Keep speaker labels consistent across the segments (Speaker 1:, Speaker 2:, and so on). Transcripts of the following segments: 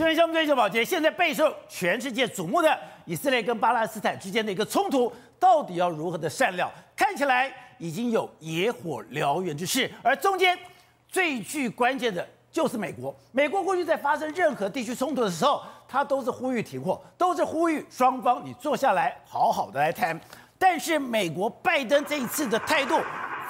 Speaker 1: 这边项目追求保洁，现在备受全世界瞩目的以色列跟巴勒斯坦之间的一个冲突，到底要如何的善了？看起来已经有野火燎原之势，而中间最具关键的就是美国。美国过去在发生任何地区冲突的时候，他都是呼吁停火，都是呼吁双方你坐下来好好的来谈。但是美国拜登这一次的态度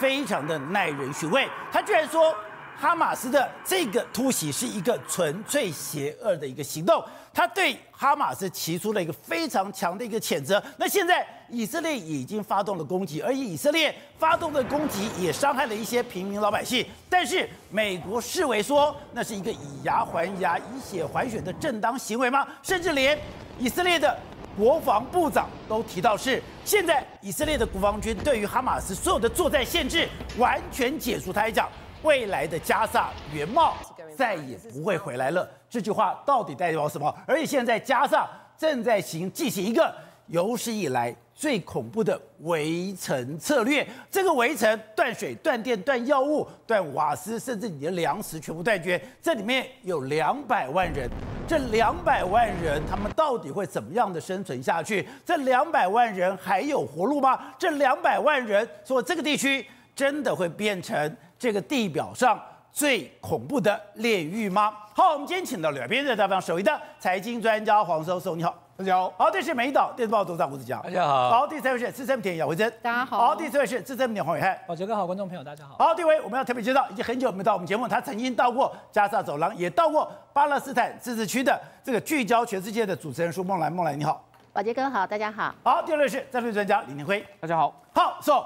Speaker 1: 非常的耐人寻味，他居然说。哈马斯的这个突袭是一个纯粹邪恶的一个行动，他对哈马斯提出了一个非常强的一个谴责。那现在以色列已经发动了攻击，而以色列发动的攻击也伤害了一些平民老百姓。但是美国视为说那是一个以牙还牙、以血还血的正当行为吗？甚至连以色列的国防部长都提到是现在以色列的国防军对于哈马斯所有的作战限制完全解除。他还讲。未来的加萨原貌再也不会回来了。这句话到底代表什么？而且现在加萨正在行进行一个有史以来最恐怖的围城策略。这个围城断水、断电、断药物、断瓦斯，甚至你的粮食全部断绝。这里面有两百万人，这两百万人他们到底会怎么样的生存下去？这两百万人还有活路吗？这两百万人说这个地区真的会变成？这个地表上最恐怖的炼狱吗？好，我们今天请到两边的大方首位的财经专家黄教授，你好，大家好。好，这是美岛电视报董事长吴子江，
Speaker 2: 大家好。
Speaker 1: 好，第三位是资深媒体姚慧珍，
Speaker 3: 大家好。
Speaker 1: 好，第四位是资深媒体黄伟汉，
Speaker 2: 宝杰哥好，观众朋友大家好。
Speaker 1: 好，第一位我们要特别介绍，已经很久没有到我们节目，他曾经到过加沙走廊，也到过巴勒斯坦自治区的这个聚焦全世界的主持人舒梦兰，梦兰你好，
Speaker 3: 宝杰哥好，大家好。
Speaker 1: 好，第二位是战略专家李宁辉，
Speaker 2: 大家好。
Speaker 1: 好，，so，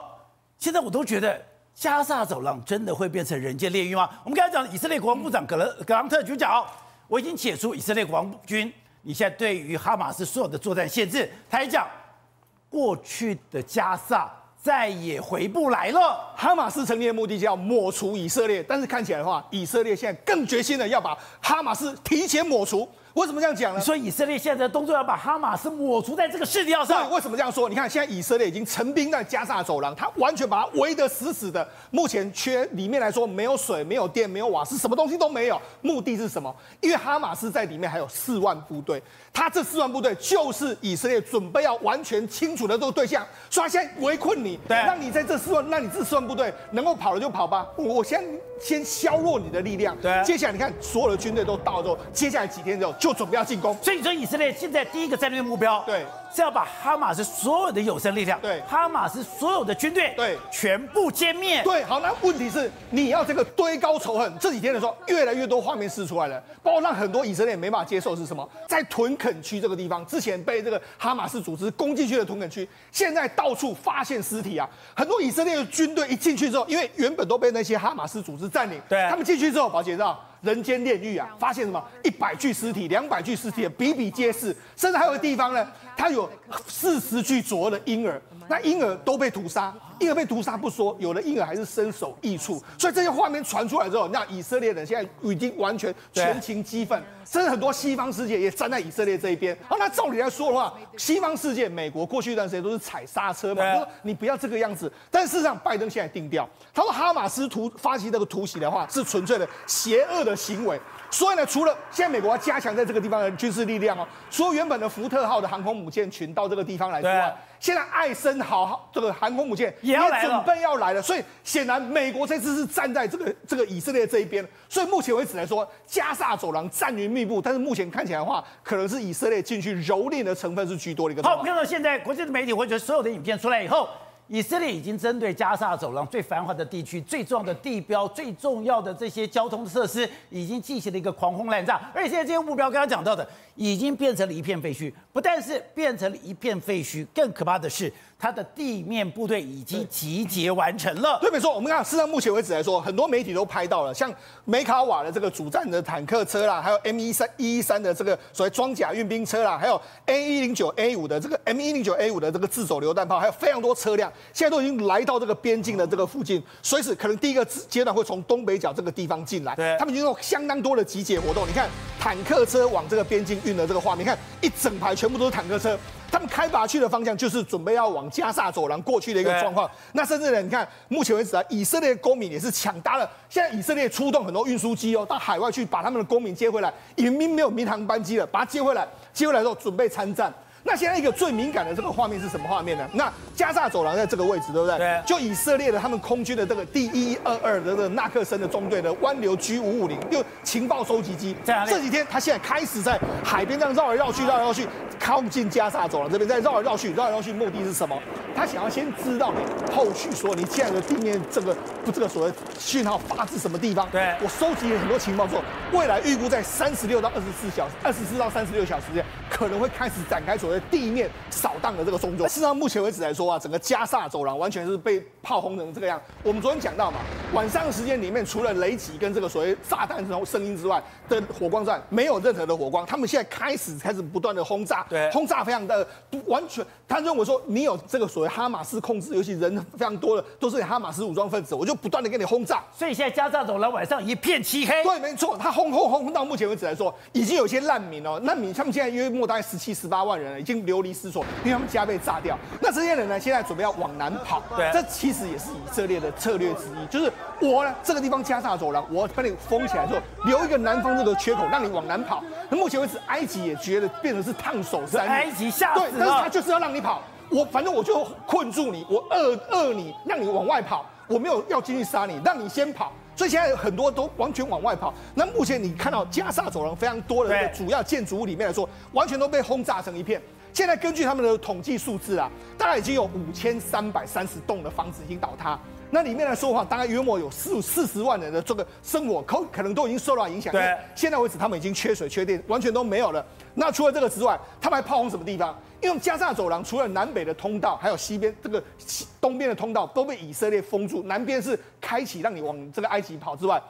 Speaker 1: 现在我都觉得。加沙走廊真的会变成人间炼狱吗？我们刚才讲，以色列国防部长格勒格朗特就讲，我已经解除以色列国防军，你现在对于哈马斯所有的作战限制。他还讲，过去的加萨再也回不来了。
Speaker 4: 哈马斯成立的目的就要抹除以色列，但是看起来的话，以色列现在更决心的要把哈马斯提前抹除。为什么这样讲呢？
Speaker 1: 所以以色列现在的动作要把哈马斯抹除在这个世界上。
Speaker 4: 对，为什么这样说？你看，现在以色列已经成兵在加沙走廊，他完全把它围得死死的。目前缺里面来说，没有水、没有电、没有瓦斯，什么东西都没有。目的是什么？因为哈马斯在里面还有四万部队，他这四万部队就是以色列准备要完全清除的这个对象。所以他现在围困你，对，让你在这四万，那你这四万部队能够跑了就跑吧。我先先削弱你的力量。对，接下来你看，所有的军队都到了之后，接下来几天之后就准备要进攻。
Speaker 1: 所以说，以色列现在第一个战略目标，对，是要把哈马斯所有的有生力量，对，哈马斯所有的军队，对，全部歼灭。
Speaker 4: 对，好，那问题是你要这个堆高仇恨。这几天的时候，越来越多画面释出来了，包括让很多以色列没办法接受是什么？在屯垦区这个地方，之前被这个哈马斯组织攻进去的屯垦区，现在到处发现尸体啊！很多以色列的军队一进去之后，因为原本都被那些哈马斯组织占领，对，他们进去之后，宝姐知道。人间炼狱啊！发现什么？一百具尸体，两百具尸体，比比皆是。甚至还有个地方呢，它有四十具左右的婴儿，那婴儿都被屠杀。婴儿被屠杀不说，有的婴儿还是身首异处。所以这些画面传出来之后，那以色列人现在已经完全全情激愤，甚至很多西方世界也站在以色列这一边。好，那照理来说的话，西方世界，美国过去一段时间都是踩刹车嘛，说你不要这个样子。但事实上，拜登现在定调，他说哈马斯屠发起这个突袭的话，是纯粹的邪恶的行为。所以呢，除了现在美国要加强在这个地方的军事力量哦，除了原本的福特号的航空母舰群到这个地方来之外，现在艾森豪这个航空母舰也准备要来了。所以显然美国这次是站在这个这个以色列这一边。所以目前为止来说，加萨走廊战云密布，但是目前看起来的话，可能是以色列进去蹂躏的成分是居多的一个。
Speaker 1: 好，我们看到现在国际的媒体或者所有的影片出来以后。以色列已经针对加沙走廊最繁华的地区、最重要的地标、最重要的这些交通设施，已经进行了一个狂轰滥炸。而且现在这些目标，刚刚讲到的，已经变成了一片废墟。不但是变成了一片废墟，更可怕的是，它的地面部队已经集结完成了。
Speaker 4: 对，没错。我们看，事实上目前为止来说，很多媒体都拍到了，像梅卡瓦的这个主战的坦克车啦，还有 M 一三一一三的这个所谓装甲运兵车啦，还有 A 一零九 A 五的这个 M 一零九 A 五的这个自走榴弹炮，还有非常多车辆，现在都已经来到这个边境的这个附近，随时可能第一个阶段会从东北角这个地方进来。对，他们已经有相当多的集结活动。你看坦克车往这个边境运的这个画面，你看一整排全部都是坦克车。他们开拔去的方向就是准备要往加萨走廊过去的一个状况。那甚至呢，你看目前为止啊，以色列公民也是抢搭了。现在以色列出动很多运输机哦，到海外去把他们的公民接回来，已经没有民航班机了，把他接回来，接回来之后准备参战。那现在一个最敏感的这个画面是什么画面呢？那加萨走廊在这个位置，对不对？对。就以色列的他们空军的这个第一一二二的这个纳克森的中队的湾流 G 五五零，就情报收集机。这几天他现在开始在海边这样绕来绕去，绕来绕去，靠近加萨走廊这边，在绕来绕去，绕来绕去，目的是什么？他想要先知道你后续说你现在的地面这个不这个所谓讯号发自什么地方？对。我收集了很多情报之后，未来预估在三十六到二十四小时，二十四到三十六小时间可能会开始展开所谓。地面扫荡的这个动作，事实上目前为止来说啊，整个加萨走廊完全是被炮轰成这个样。我们昨天讲到嘛，晚上的时间里面，除了雷击跟这个所谓炸弹这种声音之外的火光战，没有任何的火光。他们现在开始开始不断的轰炸，对，轰炸非常的完全。他认为说，你有这个所谓哈马斯控制，尤其人非常多的都是哈马斯武装分子，我就不断的给你轰炸。
Speaker 1: 所以现在加萨走廊晚上一片漆黑。
Speaker 4: 对，没错，他轰轰轰轰到目前为止来说，已经有些难民哦，难民他们现在约莫大概十七十八万人了，已经流离失所，因为他们家被炸掉。那这些人呢，现在准备要往南跑。对，这其实也是以色列的策略之一，就是我呢这个地方加萨走廊，我把你封起来之后，留一个南方这个缺口，让你往南跑。那目前为止，埃及也觉得变成是烫手山芋。
Speaker 1: 埃及吓。
Speaker 4: 对，但是他就是要让你跑。我反正我就困住你，我饿饿你，让你往外跑。我没有要进去杀你，让你先跑。所以现在很多都完全往外跑。那目前你看到加沙走廊非常多的主要建筑物里面来说，完全都被轰炸成一片。现在根据他们的统计数字啊，大概已经有五千三百三十栋的房子已经倒塌。那里面来说的话，大概约莫有四四十万人的这个生活可可能都已经受到影响。对，现在为止他们已经缺水缺电，完全都没有了。那除了这个之外，他们还炮轰什么地方？因为加沙走廊除了南北的通道，还有西边这个西东边的通道都被以色列封住，南边是开启让你往这个埃及跑之外，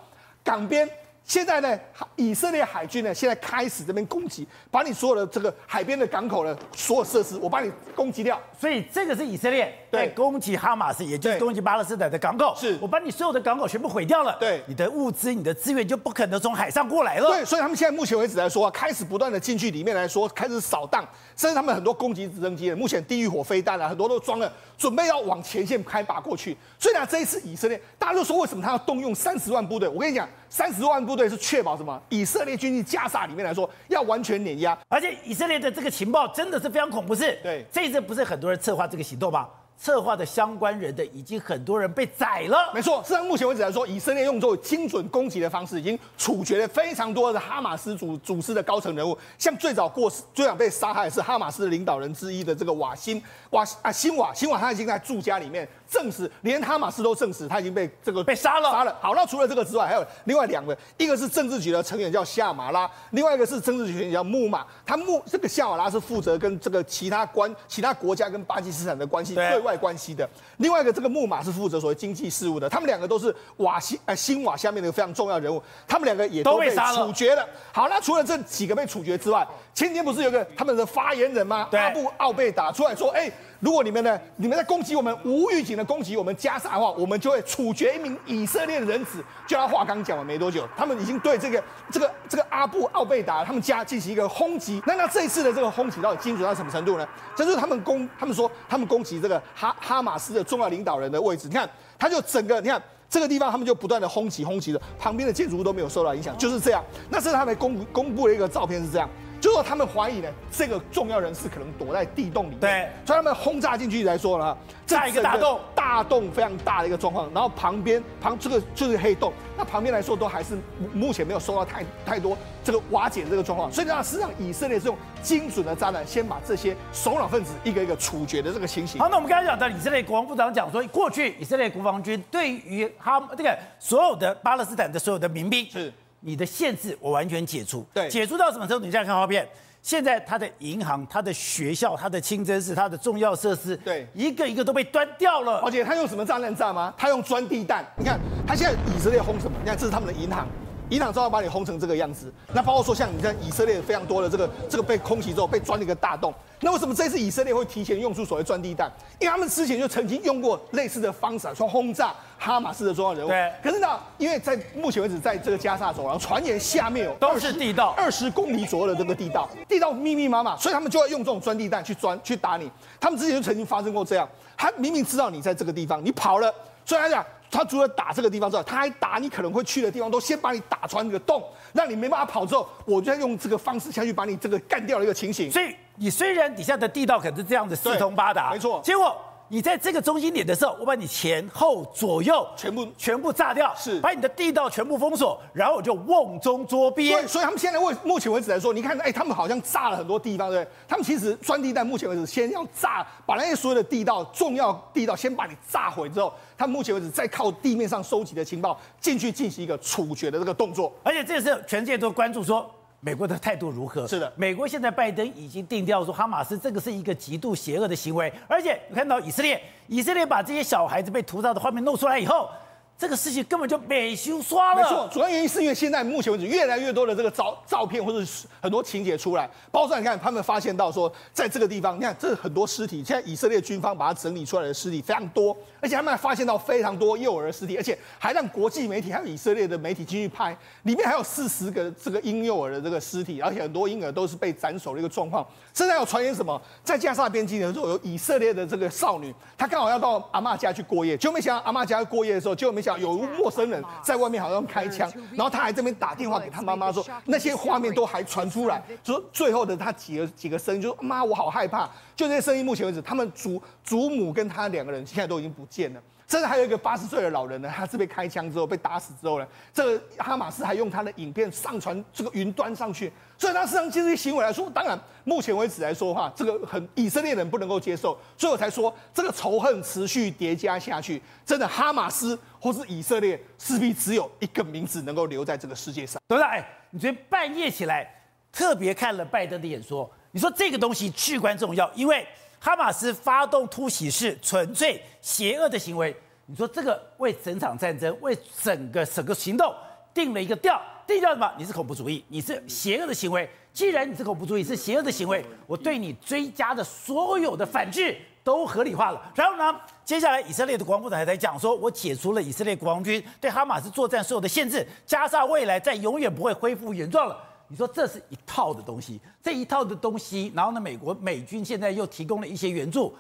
Speaker 4: 港边。现在呢，以色列海军呢，现在开始这边攻击，把你所有的这个海边的港口的所有设施，我把你攻击掉。
Speaker 1: 所以这个是以色列在攻击哈马斯，也就是攻击巴勒斯坦的港口。是我把你所有的港口全部毁掉了。对，你的物资、你的资源就不可能从海上过来了。
Speaker 4: 对，所以他们现在目前为止来说啊，开始不断的进去里面来说，开始扫荡，甚至他们很多攻击直升机，目前地狱火飞弹啊，很多都装了，准备要往前线开拔过去。所以呢，这一次以色列，大家都说为什么他要动用三十万部队？我跟你讲。三十万部队是确保什么？以色列军力加沙里面来说，要完全碾压，
Speaker 1: 而且以色列的这个情报真的是非常恐怖，是？对，这一次不是很多人策划这个行动吗？策划的相关人的已经很多人被宰了。
Speaker 4: 没错，是到目前为止来说，以色列用作精准攻击的方式，已经处决了非常多的哈马斯主组织的高层人物。像最早过世、最早被杀害的是哈马斯的领导人之一的这个瓦辛瓦啊辛瓦辛瓦，他已经在住家里面证实，连哈马斯都证实他已经被这个
Speaker 1: 被杀了。杀了。
Speaker 4: 好，那除了这个之外，还有另外两个，一个是政治局的成员叫夏马拉，另外一个是政治局成员叫穆马。他穆这个夏马拉是负责跟这个其他关其他国家跟巴基斯坦的关系对外关系的。另外一个这个木马是负责所谓经济事务的，他们两个都是瓦西呃新瓦下面的一个非常重要人物，他们两个也都被处决了。好，那除了这几个被处决之外，前几天不是有个他们的发言人吗？阿布奥贝达出来说，哎。如果你们呢，你们在攻击我们，无预警的攻击我们加沙的话，我们就会处决一名以色列的人质。就他话刚讲完没多久，他们已经对这个这个这个阿布奥贝达他们家进行一个轰击。那那这一次的这个轰击到底精准到什么程度呢？就是他们攻，他们说他们攻击这个哈哈马斯的重要领导人的位置。你看，他就整个你看这个地方，他们就不断的轰击轰击的，旁边的建筑物都没有受到影响，就是这样。那是他们公公布的一个照片是这样。就说他们怀疑呢，这个重要人士可能躲在地洞里面，对，所以他们轰炸进去来说呢，
Speaker 1: 炸一个大洞，
Speaker 4: 大洞非常大的一个状况，然后旁边旁这个就是黑洞，那旁边来说都还是目前没有受到太太多这个瓦解这个状况，所以呢，实际上以色列是用精准的炸弹先把这些首脑分子一个一个处决的这个情形。
Speaker 1: 好，那我们刚才讲到以色列国防部长讲说，过去以色列国防军对于他这个所有的巴勒斯坦的所有的民兵是。你的限制我完全解除，对，解除到什么程度？你再看画面，现在他的银行、他的学校、他的清真寺、他的重要设施，对，一个一个都被端掉了。
Speaker 4: 而且他用什么炸弹炸吗？他用钻地弹。你看他现在以色列轰什么？你看这是他们的银行，伊朗照样把你轰成这个样子。那包括说像你看以色列非常多的这个这个被空袭之后被钻了一个大洞。那为什么这次以色列会提前用出所谓钻地弹？因为他们之前就曾经用过类似的方式说轰炸哈马斯的重要人物。
Speaker 1: 对。
Speaker 4: 可是呢，因为在目前为止，在这个加沙走廊传言下面有
Speaker 1: 都是地道，
Speaker 4: 二十公里左右的这个地道，地道密密麻麻，所以他们就要用这种钻地弹去钻去打你。他们之前就曾经发生过这样，他明明知道你在这个地方，你跑了，所以他讲。他除了打这个地方之外，他还打你可能会去的地方，都先把你打穿一个洞，让你没办法跑。之后，我就要用这个方式下去把你这个干掉的一个情形。
Speaker 1: 所以，你虽然底下的地道可能是这样子四通八达，
Speaker 4: 没错，
Speaker 1: 结果。你在这个中心点的时候，我把你前后左右
Speaker 4: 全部
Speaker 1: 全部炸掉，
Speaker 4: 是
Speaker 1: 把你的地道全部封锁，然后我就瓮中捉鳖。
Speaker 4: 对，所以他们现在为目前为止来说，你看，哎，他们好像炸了很多地方，对不对？他们其实钻地弹，目前为止先要炸，把那些所有的地道、重要地道先把你炸毁之后，他们目前为止再靠地面上收集的情报进去进行一个处决的这个动作。
Speaker 1: 而且这是全世界都关注说。美国的态度如何？
Speaker 4: 是的，
Speaker 1: 美国现在拜登已经定调说，哈马斯这个是一个极度邪恶的行为，而且你看到以色列，以色列把这些小孩子被屠杀的画面弄出来以后。这个事情根本就没修刷了。
Speaker 4: 没错，主要原因是因为现在目前为止越来越多的这个照照片或者是很多情节出来，包括你看他们发现到说，在这个地方，你看这很多尸体，现在以色列军方把它整理出来的尸体非常多，而且他们还发现到非常多幼儿尸体，而且还让国际媒体还有以色列的媒体进去拍，里面还有四十个这个婴幼儿的这个尸体，而且很多婴儿都是被斩首的一个状况。现在有传言什么，在加沙边境的时候有以色列的这个少女，她刚好要到阿嬷家去过夜，就没想到阿嬷家过夜的时候，就没。有陌生人在外面好像开枪，然后他还这边打电话给他妈妈说，那些画面都还传出来，说最后的他几个几个声音，就说妈我好害怕，就这些声音，目前为止他们祖祖母跟他两个人现在都已经不见了。甚至还有一个八十岁的老人呢，他是被开枪之后被打死之后呢，这个哈马斯还用他的影片上传这个云端上去，所以他实际上这些行为来说，当然目前为止来说的话，这个很以色列人不能够接受，所以我才说这个仇恨持续叠加下去，真的哈马斯或是以色列势必只有一个名字能够留在这个世界上。
Speaker 1: 对不对，哎，你昨天半夜起来特别看了拜登的演说，你说这个东西至关重要，因为。哈马斯发动突袭是纯粹邪恶的行为，你说这个为整场战争、为整个整个行动定了一个调，定调什么？你是恐怖主义，你是邪恶的行为。既然你是恐怖主义，是邪恶的行为，我对你追加的所有的反制都合理化了。然后呢，接下来以色列的国防部长还在讲说，我解除了以色列国防军对哈马斯作战所有的限制，加上未来再永远不会恢复原状了。你说这是一套的东西，这一套的东西，然后呢，美国美军现在又提供了一些援助，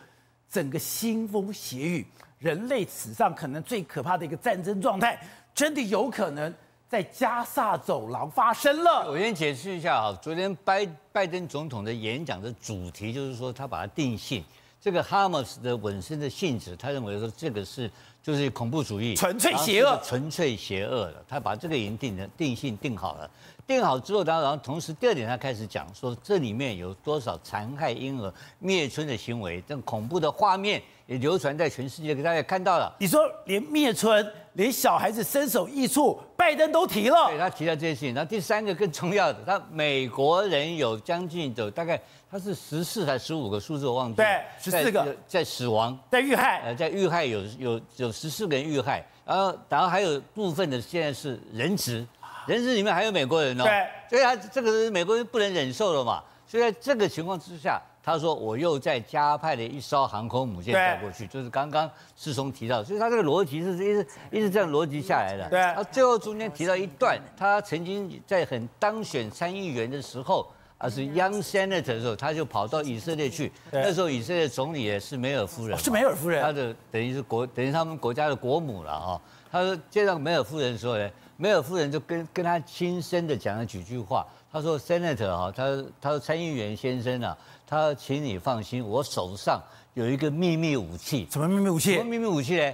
Speaker 1: 整个腥风血雨，人类史上可能最可怕的一个战争状态，真的有可能在加萨走廊发生了。
Speaker 2: 我先解释一下啊，昨天拜拜登总统的演讲的主题就是说，他把它定性这个哈马斯的本身的性质，他认为说这个是就是恐怖主义，
Speaker 1: 纯粹邪恶，
Speaker 2: 纯粹邪恶的，他把这个已经定的定性定好了。定好之后，当然，同时第二点，他开始讲说，这里面有多少残害婴儿、灭村的行为，这恐怖的画面也流传在全世界，给大家看到了。
Speaker 1: 你说连灭村、连小孩子身首异处，拜登都提了。
Speaker 2: 对，他提到这些事情。然后第三个更重要的，他美国人有将近的大概他是十四还是十五个数字我忘记了。
Speaker 1: 对，十四个
Speaker 2: 在，在死亡，
Speaker 1: 在遇害，
Speaker 2: 呃，在遇害有有有十四个人遇害，然后然后还有部分的现在是人质。人质里面还有美国人哦，
Speaker 1: 对，
Speaker 2: 所以他这个是美国人不能忍受了嘛，所以在这个情况之下，他说我又再加派了一艘航空母舰带过去，就是刚刚世聪提到，所以他这个逻辑是一直一直这样逻辑下来的。
Speaker 1: 对，
Speaker 2: 他最后中间提到一段，他曾经在很当选参议员的时候，啊是 young senator 的时候，他就跑到以色列去，那时候以色列总理也是梅尔夫人，
Speaker 1: 是梅尔夫人，
Speaker 2: 他的等于是国等于他们国家的国母了啊。他说见到梅尔夫人的时候呢。梅尔夫人就跟跟他亲身的讲了几句话。他说：“Senator 哈，他他说参议员先生啊，他请你放心，我手上有一个秘密武器。
Speaker 1: 什么秘密武器？
Speaker 2: 什么秘密武器呢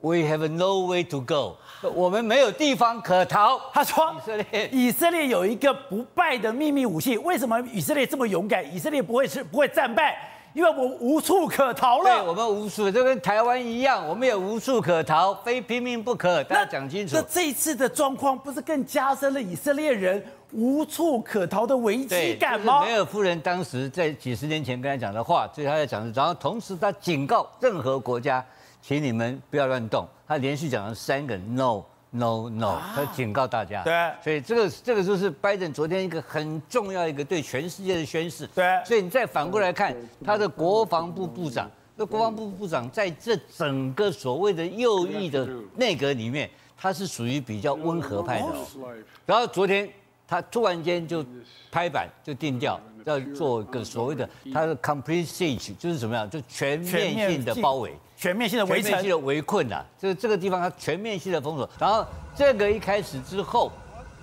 Speaker 2: ？We have no way to go，我们没有地方可逃。”
Speaker 1: 他说：“
Speaker 2: 以色列
Speaker 1: 以色列有一个不败的秘密武器。为什么以色列这么勇敢？以色列不会是不会战败？”因为我无处可逃了，
Speaker 2: 对，我们无处，就跟台湾一样，我们也无处可逃，非拼命不可。大家讲清楚。
Speaker 1: 那这一次的状况不是更加深了以色列人无处可逃的危机感吗？
Speaker 2: 梅尔夫人当时在几十年前跟他讲的话，所以他在讲的，然后同时他警告任何国家，请你们不要乱动。他连续讲了三个 no no no，他警告大家。
Speaker 1: 对，
Speaker 2: 所以这个这个就是拜登昨天一个很重要一个对全世界的宣示。
Speaker 1: 对，
Speaker 2: 所以你再反过来看他的国防部部长，那国防部部长在这整个所谓的右翼的内阁里面，他是属于比较温和派的。然后昨天他突然间就拍板就定调，要做一个所谓的他的 complete siege，就是怎么样，就全面性的包围。
Speaker 1: 全面性的围城，全面性的
Speaker 2: 围困呐，就是这个地方它全面性的封锁，然后这个一开始之后，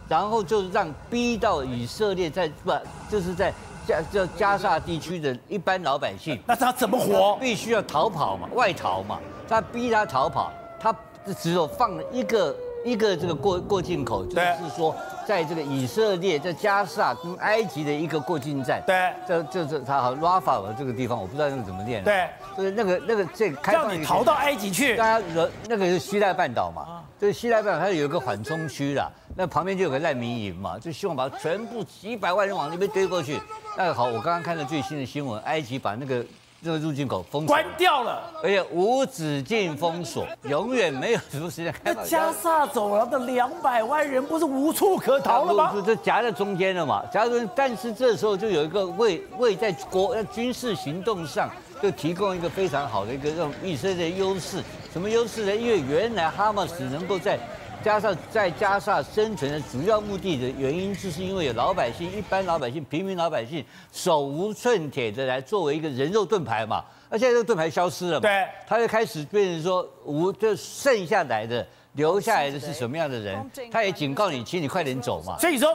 Speaker 2: 然后就让逼到以色列在不就是在加叫加沙地区的一般老百姓，
Speaker 1: 那他怎么活？
Speaker 2: 必须要逃跑嘛，外逃嘛，他逼他逃跑，他只有放了一个一个这个过过境口，就是说。在这个以色列在加沙跟埃及的一个过境站，
Speaker 1: 对，
Speaker 2: 这这这他好拉法尔这个地方，我不知道那个怎么念，
Speaker 1: 对，
Speaker 2: 就是那个那个这个开放
Speaker 1: 让你逃到埃及去，
Speaker 2: 大家那个是西奈半岛嘛，就是西奈半岛它有一个缓冲区啦，那旁边就有个难民营嘛，就希望把全部几百万人往那边堆过去。那个好，我刚刚看到最新的新闻，埃及把那个。这个入境口封，
Speaker 1: 关掉了，
Speaker 2: 而且无止境封锁，永远没有什么时间开。
Speaker 1: 那加萨走廊的两百万人不是无处可逃了吗？
Speaker 2: 就夹在中间了嘛，夹在中间。但是这时候就有一个为为在国军事行动上就提供一个非常好的一个让以色列优势。什么优势呢？因为原来哈马斯能够在。加上在加沙生存的主要目的的原因，就是因为有老百姓、一般老百姓、平民老百姓手无寸铁的来作为一个人肉盾牌嘛。那现在这个盾牌消失了嘛？
Speaker 1: 对，
Speaker 2: 他就开始变成说无，就剩下来的留下来的是什么样的人？他也警告你，请你快点走嘛。
Speaker 1: 所以说，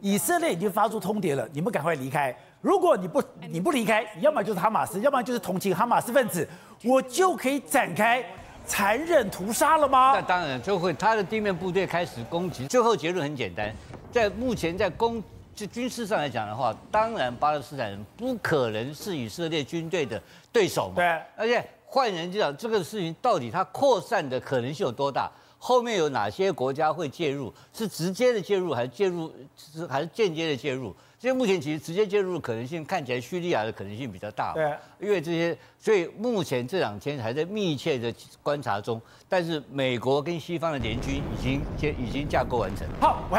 Speaker 1: 以色列已经发出通牒了，你们赶快离开。如果你不你不离开，要么就是哈马斯，要么就是同情哈马斯分子，我就可以展开。残忍屠杀了吗？
Speaker 2: 那当然就会，他的地面部队开始攻击。最后结论很简单，在目前在攻就军事上来讲的话，当然巴勒斯坦人不可能是以色列军队的对手嘛。
Speaker 1: 对。
Speaker 2: 而且换言之讲，这个事情到底它扩散的可能性有多大？后面有哪些国家会介入？是直接的介入，还是介入是还是间接的介入？现在目前其实直接介入的可能性看起来，叙利亚的可能性比较大。
Speaker 1: 对，
Speaker 2: 因为这些，所以目前这两天还在密切的观察中。但是美国跟西方的联军已经已经架构完成。
Speaker 1: 好，喂，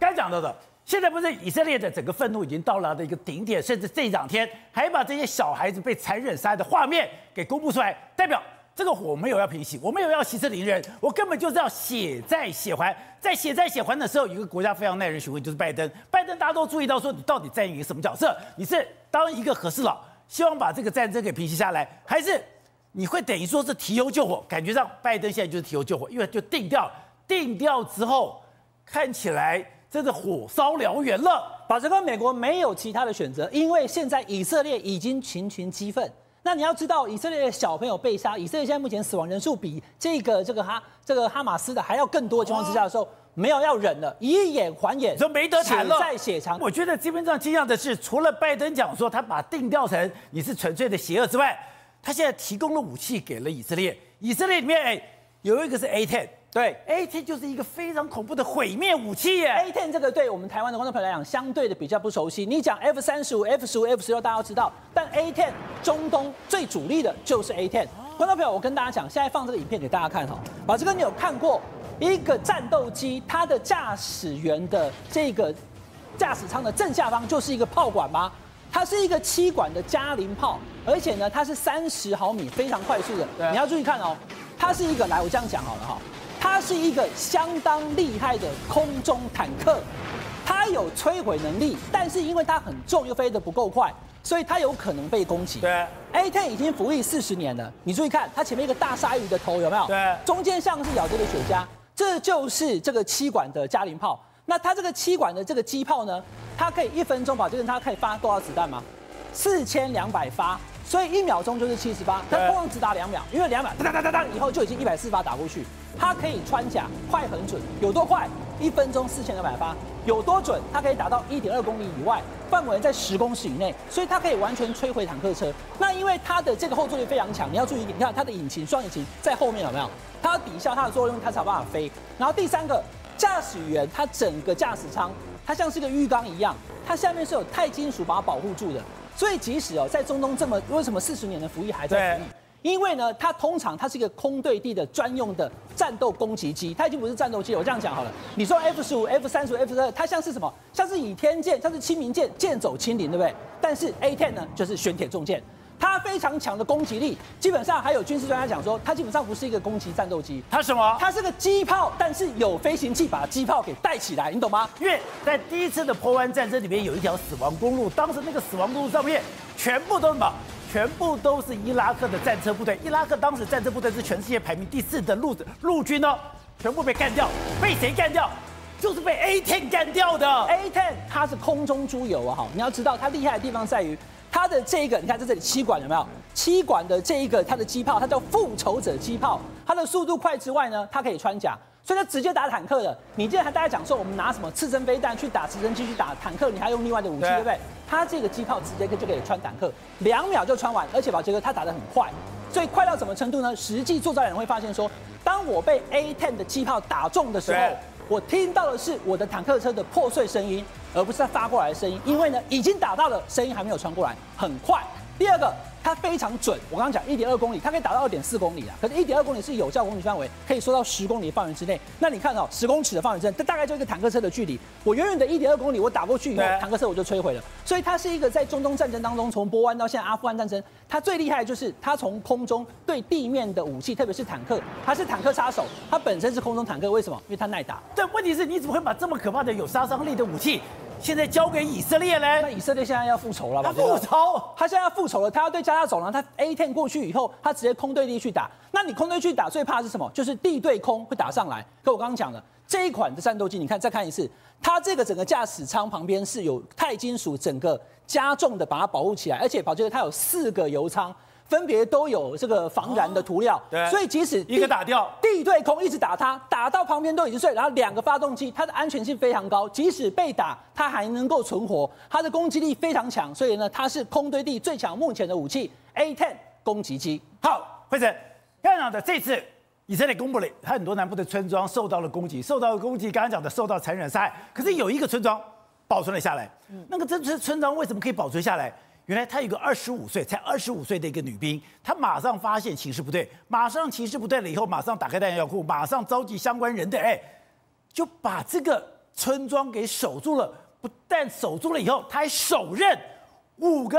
Speaker 1: 该讲到的，现在不是以色列的整个愤怒已经到了的一个顶点，甚至这两天还把这些小孩子被残忍杀的画面给公布出来，代表。这个火没有要平息，我没有要息事宁人，我根本就是要血债血还。在血债血还的时候，有一个国家非常耐人寻味，就是拜登。拜登大家都注意到，说你到底在演一个什么角色？你是当一个和事佬，希望把这个战争给平息下来，还是你会等于说是提油救火？感觉上拜登现在就是提油救火，因为就定调，定调之后看起来真的火烧燎原了。
Speaker 3: 把这个美国没有其他的选择，因为现在以色列已经群群激愤。那你要知道，以色列的小朋友被杀，以色列现在目前死亡人数比这个这个哈这个哈马斯的还要更多的情况之下的时候，没有要忍了，以眼还眼，
Speaker 1: 就没得谈了。
Speaker 3: 血债血偿。
Speaker 1: 我觉得基本上惊讶的是，除了拜登讲说他把定调成你是纯粹的邪恶之外，他现在提供了武器给了以色列。以色列里面哎，有一个是 A10。对，A10 就是一个非常恐怖的毁灭武器耶。
Speaker 3: A10 这个对我们台湾的观众朋友来讲，相对的比较不熟悉。你讲 F 三十五、F 十五、F 十六，大家都知道。但 A10 中东最主力的就是 A10。观众朋友，我跟大家讲，现在放这个影片给大家看哈。把这个你有看过一个战斗机，它的驾驶员的这个驾驶舱的正下方就是一个炮管吗？它是一个七管的加林炮，而且呢，它是三十毫米，非常快速的。你要注意看哦，它是一个，来，我这样讲好了哈。它是一个相当厉害的空中坦克，它有摧毁能力，但是因为它很重又飞得不够快，所以它有可能被攻击。
Speaker 1: 对
Speaker 3: ，A10 已经服役四十年了，你注意看它前面一个大鲨鱼的头有没有？
Speaker 1: 对，
Speaker 3: 中间像是咬着的雪茄，这就是这个七管的加林炮。那它这个七管的这个机炮呢，它可以一分钟把这个它可以发多少子弹吗？四千两百发。所以一秒钟就是七十八，它通常只打两秒，因为两秒哒哒哒哒以后就已经一百四十发打过去。它可以穿甲，快很准，有多快？一分钟四千两百发，有多准？它可以打到一点二公里以外，范围在十公尺以内，所以它可以完全摧毁坦克车。那因为它的这个后坐力非常强，你要注意，你看它的引擎双引擎在后面有没有？它要抵消它的作用，它才有办法飞。然后第三个，驾驶员他整个驾驶舱，它像是个浴缸一样，它下面是有钛金属把它保护住的。所以即使哦，在中东这么为什么四十年的服役还在服役？因为呢，它通常它是一个空对地的专用的战斗攻击机，它已经不是战斗机了。我这样讲好了，你说 F 十五、F 三十五、F 十二，它像是什么？像是倚天剑，像是清明剑，剑走青林，对不对？但是 A10 呢，就是玄铁重剑。它非常强的攻击力，基本上还有军事专家讲说，它基本上不是一个攻击战斗机，
Speaker 1: 它什么？
Speaker 3: 它是个机炮，但是有飞行器把机炮给带起来，你懂吗？
Speaker 1: 因为在第一次的波湾战争里面有一条死亡公路，当时那个死亡公路上面全部都是什么？全部都是伊拉克的战车部队。伊拉克当时战车部队是全世界排名第四的陆陆军哦，全部被干掉，被谁干掉？就是被 A10 干掉的。
Speaker 3: A10 它是空中猪油啊，哈，你要知道它厉害的地方在于。它的这一个，你看在这里七管有没有？七管的这一个它的机炮，它叫复仇者机炮。它的速度快之外呢，它可以穿甲，所以它直接打坦克的。你记得还大家讲说，我们拿什么刺针飞弹去打直升机去打坦克，你还用另外的武器，对，对不对？它这个机炮直接就可以穿坦克，两秒就穿完，而且宝杰哥他打得很快，所以快到什么程度呢？实际作战人会发现说，当我被 A10 的机炮打中的时候。我听到的是我的坦克车的破碎声音，而不是它发过来的声音，因为呢，已经打到了，声音还没有传过来，很快。第二个。它非常准，我刚刚讲一点二公里，它可以打到二点四公里啊。可是，一点二公里是有效公里范围，可以缩到十公里的范围之内。那你看哦，十公尺的范围之内，这大概就一个坦克车的距离。我远远的一点二公里，我打过去以后，坦克车我就摧毁了。所以，它是一个在中东战争当中，从波湾到现在阿富汗战争，它最厉害的就是它从空中对地面的武器，特别是坦克，它是坦克杀手，它本身是空中坦克，为什么？因为它耐打。
Speaker 1: 但问题是，你怎么会把这么可怕的有杀伤力的武器？现在交给以色列嘞？
Speaker 3: 那以色列现在要复仇了吧？
Speaker 1: 他复仇，
Speaker 3: 他现在要复仇了。他要对加沙走廊，他 A10 过去以后，他直接空对地去打。那你空对去打，最怕是什么？就是地对空会打上来。可我刚刚讲了，这一款的战斗机，你看再看一次，它这个整个驾驶舱旁边是有钛金属整个加重的把它保护起来，而且宝杰哥它有四个油舱。分别都有这个防燃的涂料，哦、对，所以即使
Speaker 1: 一个打掉，
Speaker 3: 地对空一直打它，打到旁边都已经碎，然后两个发动机，它的安全性非常高，即使被打，它还能够存活，它的攻击力非常强，所以呢，它是空对地最强目前的武器，A ten 攻击机。
Speaker 1: 好，辉诚，看到的这次以色列公布了，它很多南部的村庄受到了攻击，受到了攻击，刚刚讲的受到残忍杀害，可是有一个村庄保存了下来，嗯、那个这村村庄为什么可以保存下来？原来他有个二十五岁，才二十五岁的一个女兵，她马上发现情势不对，马上情势不对了以后，马上打开弹药库，马上召集相关人的，哎，就把这个村庄给守住了。不但守住了以后，他还手刃五个。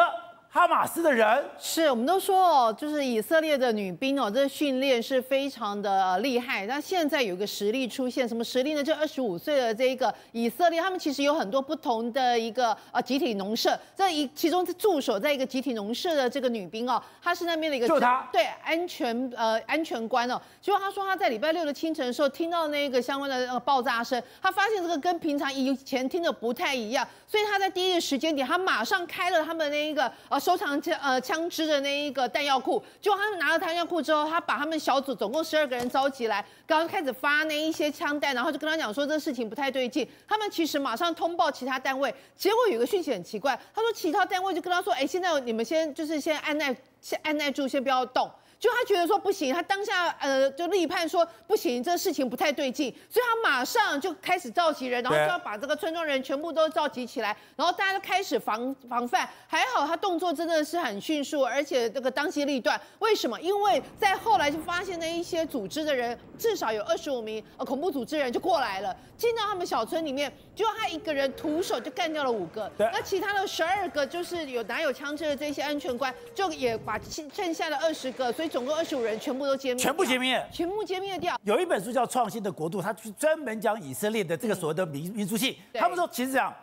Speaker 1: 哈马斯的人
Speaker 5: 是我们都说哦，就是以色列的女兵哦，这训练是非常的厉害。那现在有个实力出现，什么实力呢？就二十五岁的这一个以色列，他们其实有很多不同的一个呃集体农舍。这一其中驻守在一个集体农舍的这个女兵哦，她是那边的一个
Speaker 1: 就她
Speaker 5: 对安全呃安全官哦。结果她说她在礼拜六的清晨的时候听到那个相关的那个爆炸声，她发现这个跟平常以前听的不太一样，所以她在第一个时间点，她马上开了他们那一个呃。收藏枪呃枪支的那一个弹药库，就他们拿到弹药库之后，他把他们小组总共十二个人召集来，刚刚开始发那一些枪弹，然后就跟他讲说这事情不太对劲。他们其实马上通报其他单位，结果有个讯息很奇怪，他说其他单位就跟他说，哎，现在你们先就是先按耐，先按耐住，先不要动。就他觉得说不行，他当下呃就立判说不行，这个事情不太对劲，所以他马上就开始召集人，然后就要把这个村庄人全部都召集起来，然后大家都开始防防范。还好他动作真的是很迅速，而且这个当机立断。为什么？因为在后来就发现那一些组织的人，至少有二十五名呃恐怖组织人就过来了，进到他们小村里面，就他一个人徒手就干掉了五个，那其他的十二个就是有拿有枪支的这些安全官，就也把剩下的二十个，所以。总共二十五人全部都歼灭，
Speaker 1: 全部歼灭，
Speaker 5: 全部歼灭掉。
Speaker 1: 有一本书叫《创新的国度》，它是专门讲以色列的这个所谓的民民族性。他们说，其实讲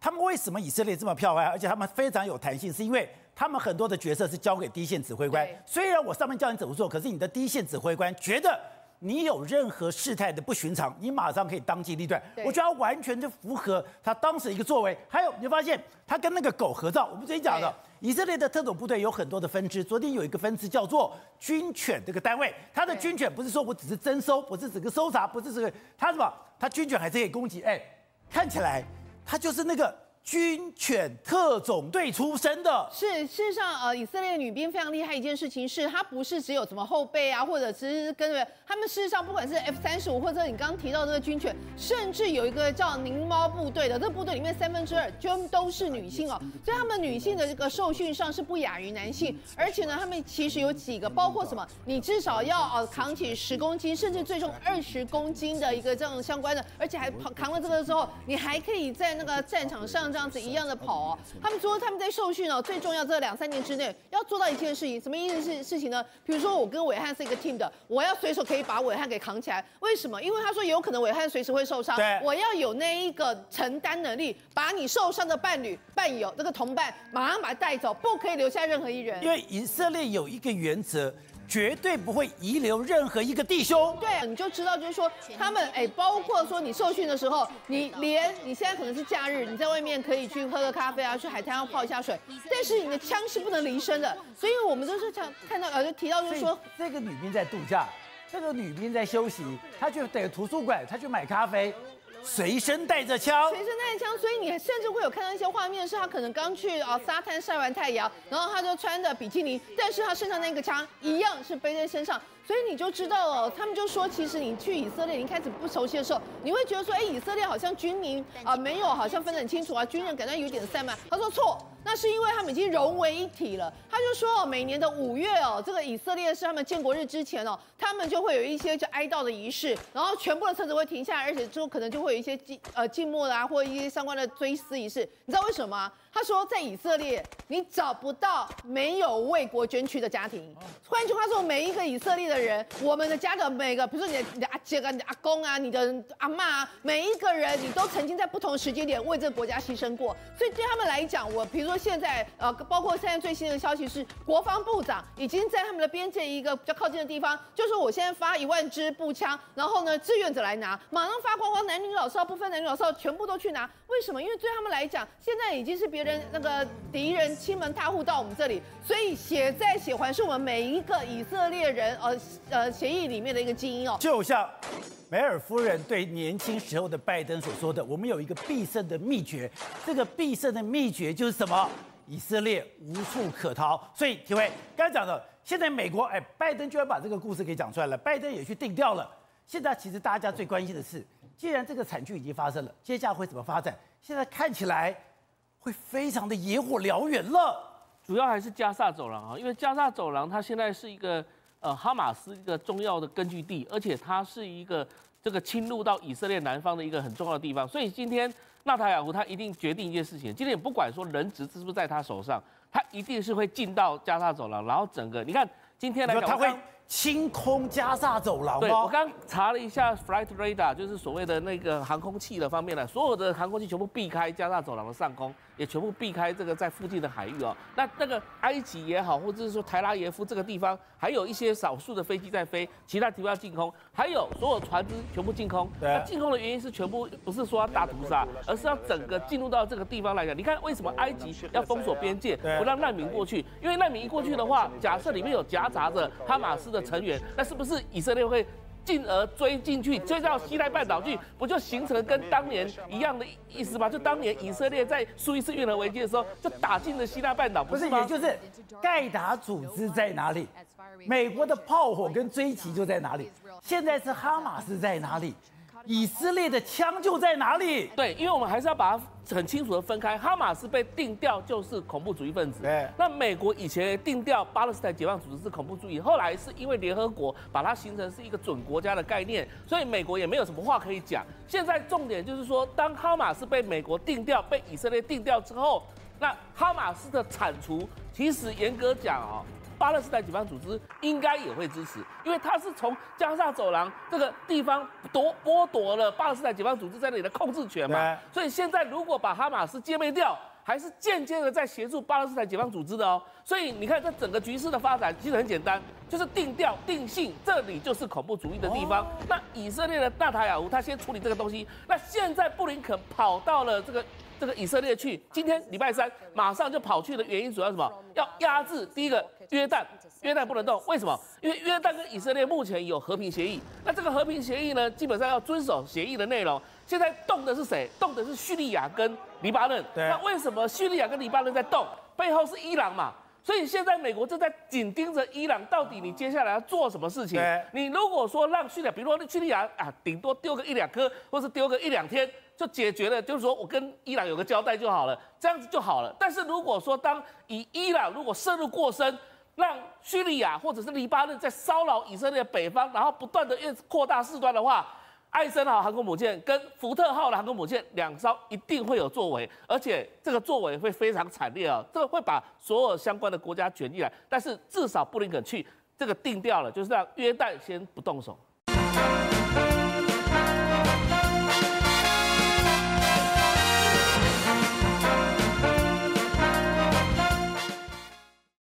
Speaker 1: 他们为什么以色列这么漂亮，而且他们非常有弹性，是因为他们很多的角色是交给第一线指挥官。虽然我上面叫你怎么做，可是你的第一线指挥官觉得你有任何事态的不寻常，你马上可以当机立断。我觉得他完全就符合他当时一个作为。还有，你发现他跟那个狗合照，我们之前讲的。以色列的特种部队有很多的分支，昨天有一个分支叫做军犬这个单位，它的军犬不是说我只是征收，不是整个搜查，不是这个，它什么？它军犬还是可以攻击。哎，看起来它就是那个军犬特种队出身的。
Speaker 5: 是，事实上，呃，以色列女兵非常厉害一件事情是，她不是只有什么后背啊，或者只是跟着他们，事实上不管是 F 三十五，或者你刚刚提到这个军犬，甚至有一个叫獰猫部队的，这个部队里面三分之二就都是女性哦，所以他们女性的这个受训上是不亚于男性，而且呢，他们其实有几个，包括什么，你至少要呃扛起十公斤，甚至最重二十公斤的一个这样相关的，而且还扛扛了这个之后，你还可以在那个战场上。这样子一样的跑哦，他们说他们在受训哦，最重要这两三年之内要做到一件事情，什么意思是事情呢？比如说我跟伟汉是一个 team 的，我要随手可以把伟汉给扛起来，为什么？因为他说有可能伟汉随时会受
Speaker 1: 伤，
Speaker 5: 我要有那一个承担能力，把你受伤的伴侣、伴友这个同伴马上把他带走，不可以留下任何一人。
Speaker 1: 因为以色列有一个原则。绝对不会遗留任何一个弟兄。
Speaker 5: 对，你就知道，就是说他们哎，包括说你受训的时候，你连你现在可能是假日，你在外面可以去喝个咖啡啊，去海滩上泡一下水，但是你的枪是不能离身的。所以我们都是想看到呃，就提到就是说，
Speaker 1: 这个女兵在度假，这个女兵在休息，她去得图书馆，她去买咖啡。随身带着枪，
Speaker 5: 随身带着枪，所以你甚至会有看到一些画面，是他可能刚去啊沙滩晒完太阳，然后他就穿着比基尼，但是他身上那个枪一样是背在身上，所以你就知道了，他们就说，其实你去以色列，你开始不熟悉的时候，你会觉得说，哎，以色列好像军民啊没有，好像分得很清楚啊，军人感觉有点散漫。他说错。那是因为他们已经融为一体了。他就说，每年的五月哦，这个以色列是他们建国日之前哦，他们就会有一些就哀悼的仪式，然后全部的车子会停下来，而且之后可能就会有一些静呃静默啊，或一些相关的追思仪式。你知道为什么吗？他说，在以色列，你找不到没有为国捐躯的家庭。换句话说，每一个以色列的人，我们的家的每个，比如说你的你的阿姐啊、你的阿公啊、你的阿妈啊，每一个人，你都曾经在不同时间点为这个国家牺牲过。所以对他们来讲，我比如说现在呃，包括现在最新的消息是，国防部长已经在他们的边界一个比较靠近的地方，就说我现在发一万支步枪，然后呢，志愿者来拿，马上发光光，男女老少不分男女老少，全部都去拿。为什么？因为对他们来讲，现在已经是别人那个敌人亲门踏户到我们这里，所以血债血还是我们每一个以色列人呃呃协议里面的一个基因哦。
Speaker 1: 就像梅尔夫人对年轻时候的拜登所说的：“我们有一个必胜的秘诀，这个必胜的秘诀就是什么？以色列无处可逃。”所以，体会刚才讲的，现在美国哎，拜登居然把这个故事给讲出来了，拜登也去定调了。现在其实大家最关心的是。既然这个惨剧已经发生了，接下来会怎么发展？现在看起来会非常的野火燎原了。
Speaker 6: 主要还是加萨走廊啊，因为加萨走廊它现在是一个呃哈马斯一个重要的根据地，而且它是一个这个侵入到以色列南方的一个很重要的地方。所以今天纳塔雅胡他一定决定一件事情，今天也不管说人质是不是在他手上，他一定是会进到加萨走廊，然后整个你看今天来讲他会。清空加萨走廊吗？对，我刚查了一下 flight radar，就是所谓的那个航空器的方面呢，所有的航空器全部避开加萨走廊的上空。也全部避开这个在附近的海域哦。那那个埃及也好，或者是说台拉耶夫这个地方，还有一些少数的飞机在飞，其他地方要净空，还有所有船只全部净空。对。那净空的原因是全部不是说要大屠杀，而是要整个进入到这个地方来讲。你看为什么埃及要封锁边界，不让难民过去？因为难民一过去的话，假设里面有夹杂着哈马斯的成员，那是不是以色列会？进而追进去，追到西奈半岛去，不就形成了跟当年一样的意思吗？就当年以色列在苏伊士运河危机的时候，就打进了西奈半岛，不是吗？
Speaker 1: 不是，也就是盖达组织在哪里，美国的炮火跟追击就在哪里。现在是哈马斯在哪里？以色列的枪就在哪里？
Speaker 6: 对，因为我们还是要把它很清楚的分开。哈马斯被定调就是恐怖主义分子。那美国以前定调巴勒斯坦解放组织是恐怖主义，后来是因为联合国把它形成是一个准国家的概念，所以美国也没有什么话可以讲。现在重点就是说，当哈马斯被美国定调、被以色列定调之后，那哈马斯的铲除，其实严格讲哦。巴勒斯坦解放组织应该也会支持，因为他是从加沙走廊这个地方夺剥夺了巴勒斯坦解放组织在那里的控制权嘛。所以现在如果把哈马斯歼灭掉，还是间接的在协助巴勒斯坦解放组织的哦。所以你看这整个局势的发展其实很简单，就是定调定性，这里就是恐怖主义的地方。那以色列的纳塔雅胡他先处理这个东西，那现在布林肯跑到了这个。这个以色列去，今天礼拜三 马上就跑去的原因主要什么？要压制第一个约旦，约旦不能动，为什么？因为约旦跟以色列目前有和平协议，那这个和平协议呢，基本上要遵守协议的内容。现在动的是谁？动的是叙利亚跟黎巴嫩。
Speaker 1: 对
Speaker 6: 那为什么叙利亚跟黎巴嫩在动？背后是伊朗嘛？所以现在美国正在紧盯着伊朗，到底你接下来要做什么事情？你如果说让叙利亚，比如说叙利亚啊，顶多丢个一两颗，或是丢个一两天就解决了，就是说我跟伊朗有个交代就好了，这样子就好了。但是如果说当以伊朗如果涉入过深，让叙利亚或者是黎巴嫩在骚扰以色列北方，然后不断的越扩大事端的话，艾森豪航空母舰跟福特号的航空母舰两艘一定会有作为，而且这个作为会非常惨烈啊！这个会把所有相关的国家卷进来，但是至少布林肯去这个定调了，就是让约旦先不动手。